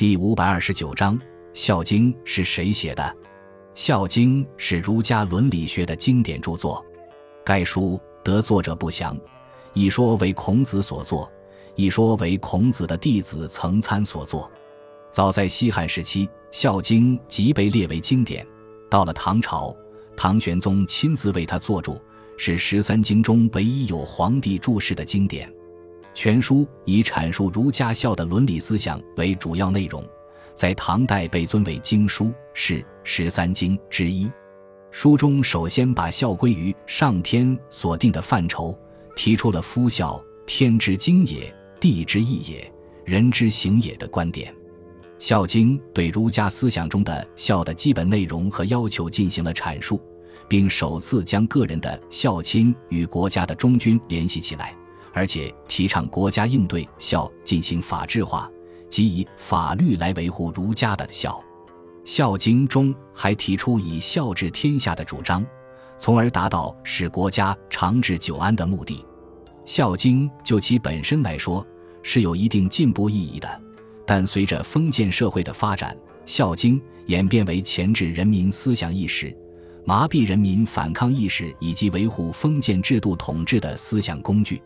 第五百二十九章《孝经》是谁写的？《孝经》是儒家伦理学的经典著作。该书得作者不详，一说为孔子所作，一说为孔子的弟子曾参所作。早在西汉时期，《孝经》即被列为经典。到了唐朝，唐玄宗亲自为他作注，是十三经中唯一有皇帝注释的经典。全书以阐述儒家孝的伦理思想为主要内容，在唐代被尊为经书，是十三经之一。书中首先把孝归于上天所定的范畴，提出了夫孝天之经也、地之义也、人之行也的观点。《孝经》对儒家思想中的孝的基本内容和要求进行了阐述，并首次将个人的孝亲与国家的忠君联系起来。而且提倡国家应对孝进行法制化，即以法律来维护儒家的孝。《孝经》中还提出以孝治天下的主张，从而达到使国家长治久安的目的。《孝经》就其本身来说是有一定进步意义的，但随着封建社会的发展，《孝经》演变为钳制人民思想意识、麻痹人民反抗意识以及维护封建制度统治的思想工具。